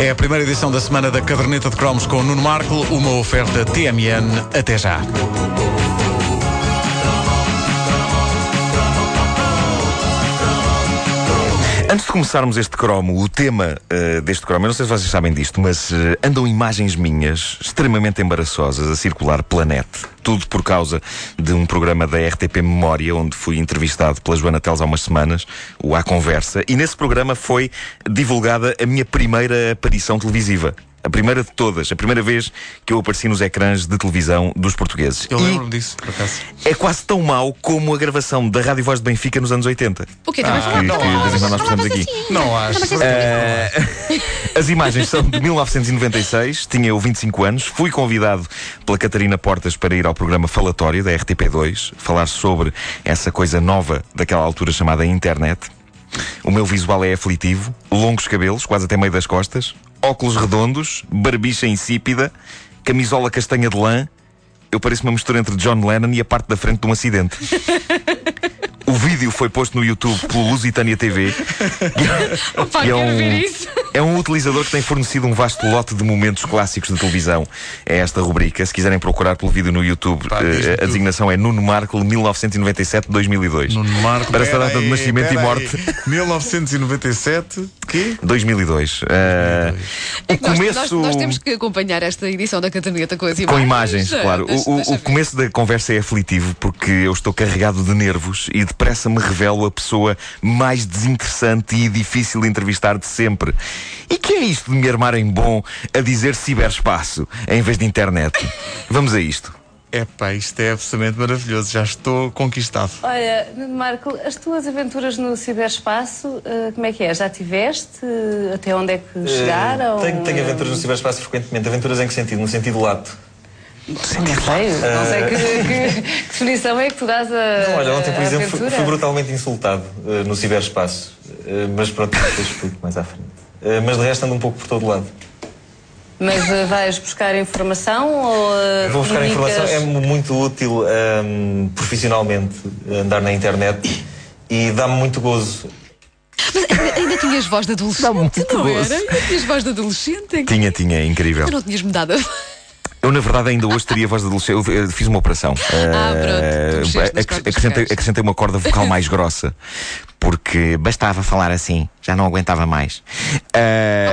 É a primeira edição da semana da Caderneta de Cromos com Nuno Marco, uma oferta TMN. Até já. Antes de começarmos este cromo, o tema uh, deste cromo, eu não sei se vocês sabem disto, mas uh, andam imagens minhas extremamente embaraçosas a circular pela net. Tudo por causa de um programa da RTP Memória, onde fui entrevistado pela Joana Teles há umas semanas, o A Conversa, e nesse programa foi divulgada a minha primeira aparição televisiva. A primeira de todas, a primeira vez que eu apareci nos ecrãs de televisão dos portugueses. Eu lembro-me disso, por acaso. é quase tão mau como a gravação da Rádio Voz de Benfica nos anos 80. O quê? Também Que, falava? que de vez em quando nós fazemos aqui. Não acho. Eh, as imagens são de 1996, tinha eu 25 anos, fui convidado pela Catarina Portas para ir ao programa Falatório da RTP2, falar sobre essa coisa nova daquela altura chamada internet. O meu visual é aflitivo, longos cabelos, quase até meio das costas, óculos redondos, barbicha insípida, camisola castanha de lã. Eu pareço uma mistura entre John Lennon e a parte da frente de um acidente. O vídeo foi posto no YouTube pelo Lusitânia TV. Opa, E é um- ver isso. É um utilizador que tem fornecido um vasto lote de momentos clássicos de televisão. É esta rubrica. Se quiserem procurar pelo vídeo no YouTube, Pá, eh, a designação é Nuno Marco 1997-2002. Nuno Marco. Para esta pera data de nascimento e morte. aí. 1997. Quê? 2002. Eh, o É nós, começo. nós, nós temos que acompanhar esta edição da caderneta com as imagens. Com imagens, claro. deixa- o, o- deixa o começo da conversa é aflitivo porque eu estou carregado de nervos e depressa me revelo a pessoa mais desinteressante e difícil de entrevistar de sempre. E que é isto de me armar em bom a dizer ciberespaço em vez de internet? Vamos a isto. Epá, isto é absolutamente maravilhoso. Já estou conquistado. Olha, Marco, as tuas aventuras no ciberespaço, eh, como é que é? Já tiveste? Eh, Até onde é que chegaram? Eh, Tenho, tenho Eh, aventuras no ciberespaço frequentemente. Aventuras em que sentido? No sentido lato. Não sei, não sei que, que- que definição é que tu dás a. Não, olha, ontem, por exemplo, fui, fui brutalmente insultado eh, no ciberespaço. Eh, mas pronto, depois explico mais à frente. Eh, mas de resto ando um pouco por todo lado. Mas eh, vais buscar informação ou. eh, Vou buscar comunicas- informação. É mu- muito útil ehm, profissionalmente andar na internet e dá-me muito gozo. Mas ainda, ainda tinhas voz de adolescente, Dá muito não gozo. era? Ainda tinhas voz de adolescente. Tinha, tinha, é incrível. Tu não tinhas mudado. Eu, na verdade, ainda hoje teria voz de adolescente. Eu fiz uma operação. Ah, pronto. Tu Eh, ac- acrescentei, acrescentei uma corda vocal mais grossa. Porque bastava falar assim, já não aguentava mais.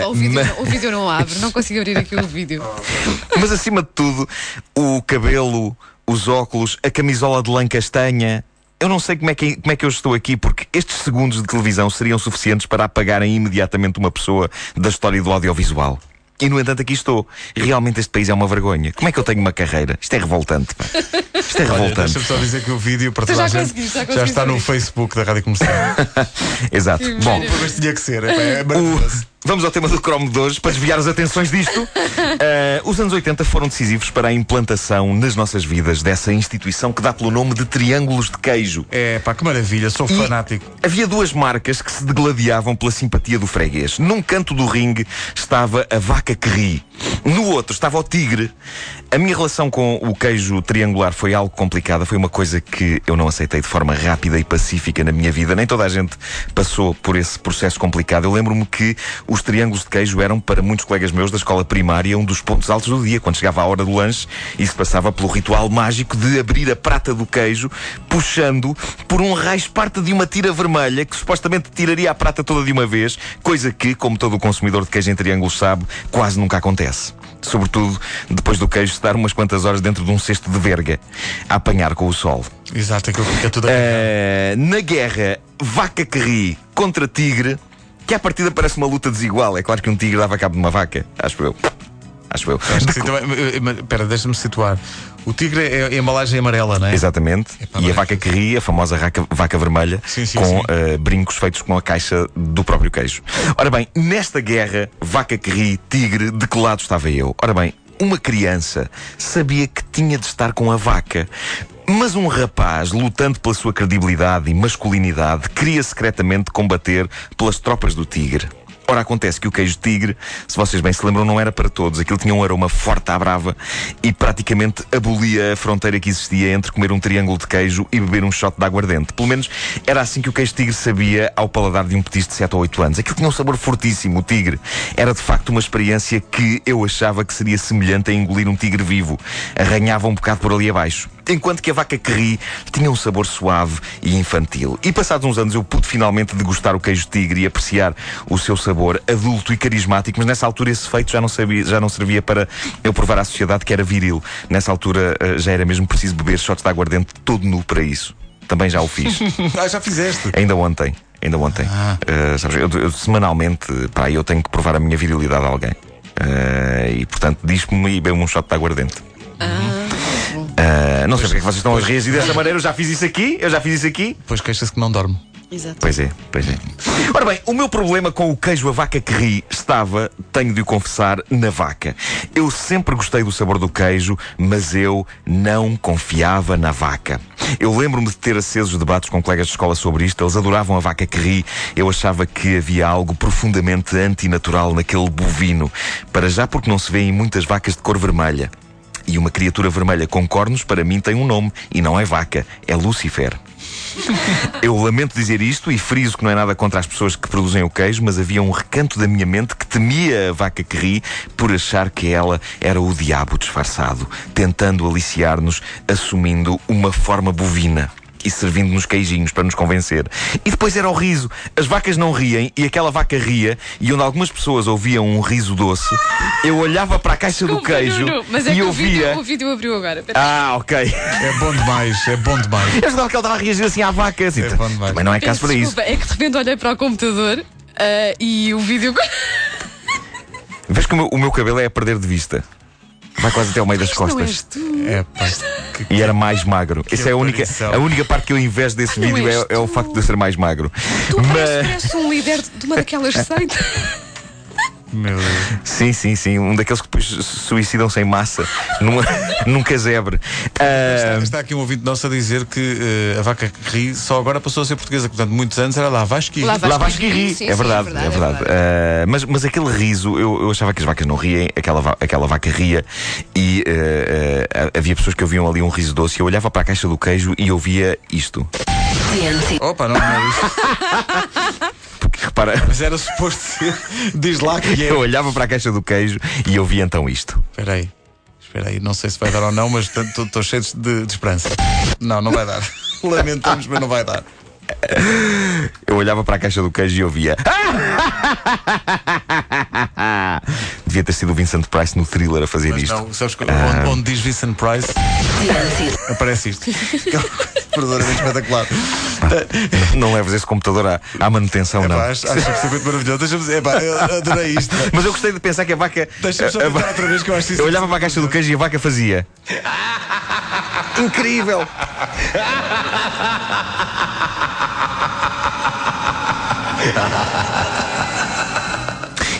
Opa, o, vídeo, mas- não- o vídeo não abre, não consigo abrir aqui o vídeo. Mas acima de tudo, o cabelo, os óculos, a camisola de lã castanha. Eu não sei como é, que, como é que eu estou aqui, porque estes segundos de televisão seriam suficientes para apagarem imediatamente uma pessoa da história do audiovisual. E no entanto aqui estou. Realmente este país é uma vergonha. Como é que eu tenho uma carreira? Isto é revoltante. pá. Isto é revoltante. deixa-me só dizer que o vídeo para toda já a gente já já está no. Facebook da Rádio Comercial. Exato. Bom, Mas tinha que ser. epá, É O-. Vamos ao tema do cromo de hoje, para desviar as atenções disto. Eh, os anos 80 foram decisivos para a implantação nas nossas vidas dessa instituição que dá pelo nome de Triângulos de Queijo. É pá, que maravilha. Sou E fanático. Havia duas marcas que se degladiavam pela simpatia do freguês. Num canto do ringue estava a vaca que ri. No outro estava o tigre. A minha relação com o queijo triangular foi algo complicada. Foi uma coisa que eu não aceitei de forma rápida e pacífica na minha vida. Nem toda a gente passou por esse processo complicado. Eu lembro-me que os triângulos de queijo eram, para muitos colegas meus da escola primária, um dos pontos altos do dia. Quando chegava a hora do lanche e se passava pelo ritual mágico de abrir a prata do queijo, puxando por um raio parte de uma tira vermelha que supostamente tiraria a prata toda de uma vez, coisa que, como todo o consumidor de queijo em triângulos sabe, quase nunca acontece. Sobretudo depois do queijo estar umas quantas horas dentro de um cesto de verga, a apanhar com o sol. Exato, aquilo que fica tudo a Eh, na guerra, vaca que ri contra tigre, que à partida parece uma luta desigual. É claro que um tigre dava cabo de uma vaca, acho eu. Acho eu. Acho que eh, mas, Espera, deixa-me situar. O tigre é a embalagem amarela, não é? Exatamente. Epá, e a vaca que ri, a famosa raca- vaca vermelha, Sim, sim, com sim. eh, brincos feitos com a caixa do próprio queijo. Ora bem, nesta guerra, vaca que ri, tigre, de que lado estava eu? Ora bem, uma criança sabia que tinha de estar com a vaca. Mas um rapaz, lutando pela sua credibilidade e masculinidade, queria secretamente combater pelas tropas do tigre. Ora, acontece que o queijo tigre, se vocês bem se lembram, não era para todos. Aquilo tinha um aroma forte à brava e praticamente abolia a fronteira que existia entre comer um triângulo de queijo e beber um shot de aguardente. Pelo menos era assim que o queijo tigre sabia ao paladar de um petis de 7 ou 8 anos. Aquilo tinha um sabor fortíssimo, o tigre. Era de facto uma experiência que eu achava que seria semelhante a engolir um tigre vivo. Arranhava um bocado por ali abaixo enquanto que a vaca Kerri tinha um sabor suave e infantil. E passados uns anos eu pude finalmente degustar o queijo tigre e apreciar o seu sabor adulto e carismático, mas nessa altura esse feito já não, sabia, já não servia para eu provar à sociedade que era viril. Nessa altura eh, já era mesmo preciso beber shots de aguardente todo nu para isso. Também já o fiz. ah, já fizeste. Ainda ontem. Ainda ontem. Ah. Uh, sabes, eu, eu, semanalmente, pá, eu tenho que provar a minha virilidade a alguém. Uh, e portanto, diz-me e bebe um shot de aguardente. Uh, não sei porque é que vocês estão a reagir dessa maneira. Eu já fiz isso aqui, eu já fiz isso aqui. Depois queixa-se que não dorme. Exato. Pois é, pois é. Ora bem, o meu problema com o queijo a vaca que ri estava, tenho de o confessar, na vaca. Eu sempre gostei do sabor do queijo, mas eu não confiava na vaca. Eu lembro-me de ter acesos debates com colegas de escola sobre isto. Eles adoravam a vaca que ri. Eu achava que havia algo profundamente antinatural naquele bovino. Para já porque não se vê em muitas vacas de cor vermelha. E uma criatura vermelha com cornos, para mim, tem um nome, e não é vaca, é Lucifer. Eu lamento dizer isto e friso que não é nada contra as pessoas que produzem o queijo, mas havia um recanto da minha mente que temia a vaca que ri por achar que ela era o diabo disfarçado, tentando aliciar-nos, assumindo uma forma bovina e servindo-nos queijinhos para nos convencer. E depois era o riso. As vacas não riem e aquela vaca ria, e onde algumas pessoas ouviam um riso doce, eu olhava para a caixa Desculpa, do queijo Nuno, mas é e que o ouvia. vídeo, o vídeo abriu agora. Ah, ok. É bom demais, é bom demais. Eu jogava que ele estava a reagir assim à vaca. Assim, É bom demais. Também não é caso para isso. desculpa, é que de repente olhei para o computador ah, e o vídeo. Vês que o meu, o meu cabelo é a perder de vista. Vai quase até ao meio das não costas. É pá. Que- E era mais magro. Essa é a única, aparição. a única parte que eu invejo desse Não vídeo és é, é o facto de eu ser mais magro. Tu Mas- parece um líder de uma daquelas seitas. Meu Deus. Sim, sim, sim. Um daqueles que depois se suicidam sem massa num, num casebre. Ah, Está aqui um ouvinte nosso a dizer que eh, a vaca que ri só agora passou a ser portuguesa. Portanto, muitos anos era lá Vasco Lá vai. Lá vais que ri. Sim, é, sim, verdade, é verdade, é é verdade. Ah, mas, mas aquele riso, eu, eu achava que as vacas não riem, aquela, va- aquela vaca ria e ah, ah, havia pessoas que ouviam ali um riso doce. Eu olhava para a caixa do queijo e ouvia isto. Opa, não, não é isto. Repara, Mas era suposto ser. Diz lá que é. eu olhava para a caixa do queijo e ouvia então isto. Espera aí. Espera aí, não sei se vai dar ou não, mas estou cheio de, de esperança. Não, não vai dar. Lamentamos, mas não vai dar. Eu olhava para a caixa do queijo e ouvia. Devia ter sido o Vincent Price no thriller a fazer Mas isto. não, sabes que, onde, onde diz Vincent Price, aparece isto. Que verdadeiramente espetacular. Não leves esse computador à, à manutenção, não. acho, acho absolutamente maravilhoso. Deixa-me é eu adorei isto. Mas eu gostei de pensar que a vaca. Deixa-me só a- va- outra vez que eu acho isso. Eu olhava para a caixa do queijo e a vaca fazia. Incrível!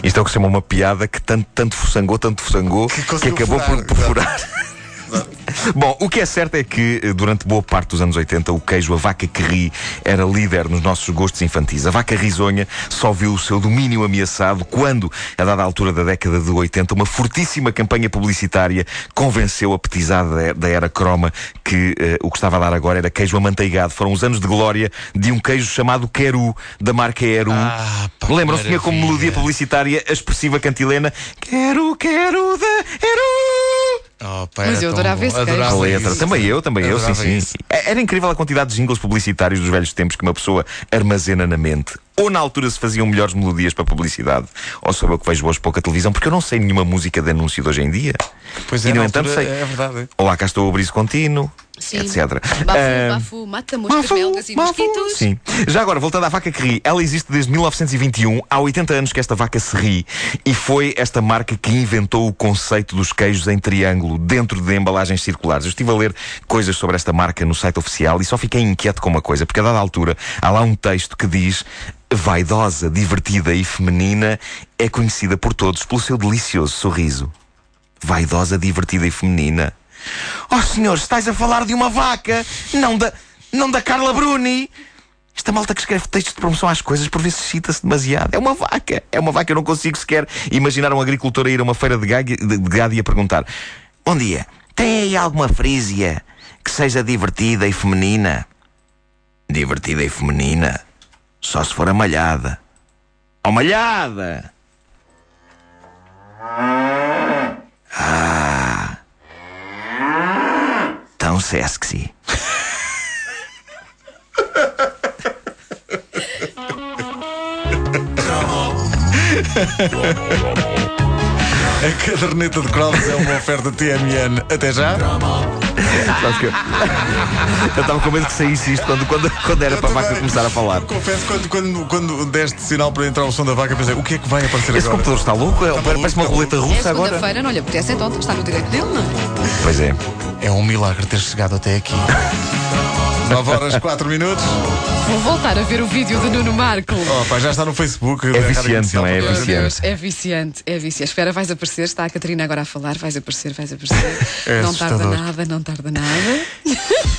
Isto é o que se chama uma piada que tanto, tanto fossangou, tanto fossangou, que, conseguiu acabou furar, por, por furar. Bom, o que é certo é que eh, durante boa parte dos anos 80 o queijo a vaca que ri era líder nos nossos gostos infantis. A vaca risonha só viu o seu domínio ameaçado quando, a dada altura da década de 80, uma fortíssima campanha publicitária convenceu a petizada da- era croma que eh, o que estava a dar agora era queijo amanteigado. Foram os anos de glória de um queijo chamado Queru, da marca Eru. Ah, Lembram-se? Tinha como melodia publicitária a expressiva cantilena Quero, quero da Eru. Oh, pá, Mas era eu adorava esse queijo. A Adorava letra. isso. Também eu, também eu, sim, Adorava sim. isso. É- Era incrível a quantidade de jingles publicitários dos velhos tempos que uma pessoa armazena na mente. Ou na altura se faziam melhores melodias para publicidade, ou sou eu que vejo hoje pouca televisão, porque eu não sei nenhuma música de anúncio de hoje em dia. Pois E, é, no na entanto, sei. É verdade. Olá, cá estou o briso contínuo, Sim. etc. Bafu, Ah, bafu, mata moscas, belgas e mosquitos. Sim. Já agora, voltando à vaca que ri, ela existe desde 1921, há 80 anos que esta vaca se ri, e foi esta marca que inventou o conceito dos queijos em triângulo dentro de embalagens circulares. Eu estive a ler coisas sobre esta marca no site oficial e só fiquei inquieto com uma coisa, porque a dada altura há lá um texto que diz. Vaidosa, divertida e feminina, é conhecida por todos pelo seu delicioso sorriso. vaidosa, divertida e feminina. Oh senhor, estás a falar de uma vaca, não da, não da Carla Bruni. Esta malta que escreve textos de promoção às coisas por vezes cita-se demasiado. É uma vaca. É uma vaca. Eu não consigo sequer imaginar um agricultor a ir a uma feira de gado, de, e a perguntar: Bom dia, tem aí alguma frísia que seja divertida e feminina? Divertida e feminina? Só se for a malhada. Oh, malhada! Ah! Tão sexy. A caderneta de cromos é uma oferta TMN. Até já. Sabes que eu eu estava com medo que saísse isto quando, quando, quando era para a vaca começar a falar. Confesso, quando, quando, quando deste sinal para entrar o som da vaca, pensei, o que é que vai aparecer Esse agora? computador está louco? É- maluco, Parece uma está roleta É russa agora. segunda-feira, não lhe apetece, então está no direito dele, não é? Pois é. É um milagre ter chegado até aqui. 9 horas 4 minutos. Vou voltar a ver o vídeo de Nuno Marco. Oh, pá, já está no Facebook. É viciante, não é? É viciante. É viciante, é viciante. Espera, vais aparecer, está a Catarina agora a falar, vais aparecer, vais aparecer. É não tarda assustador. nada, não tarda nada.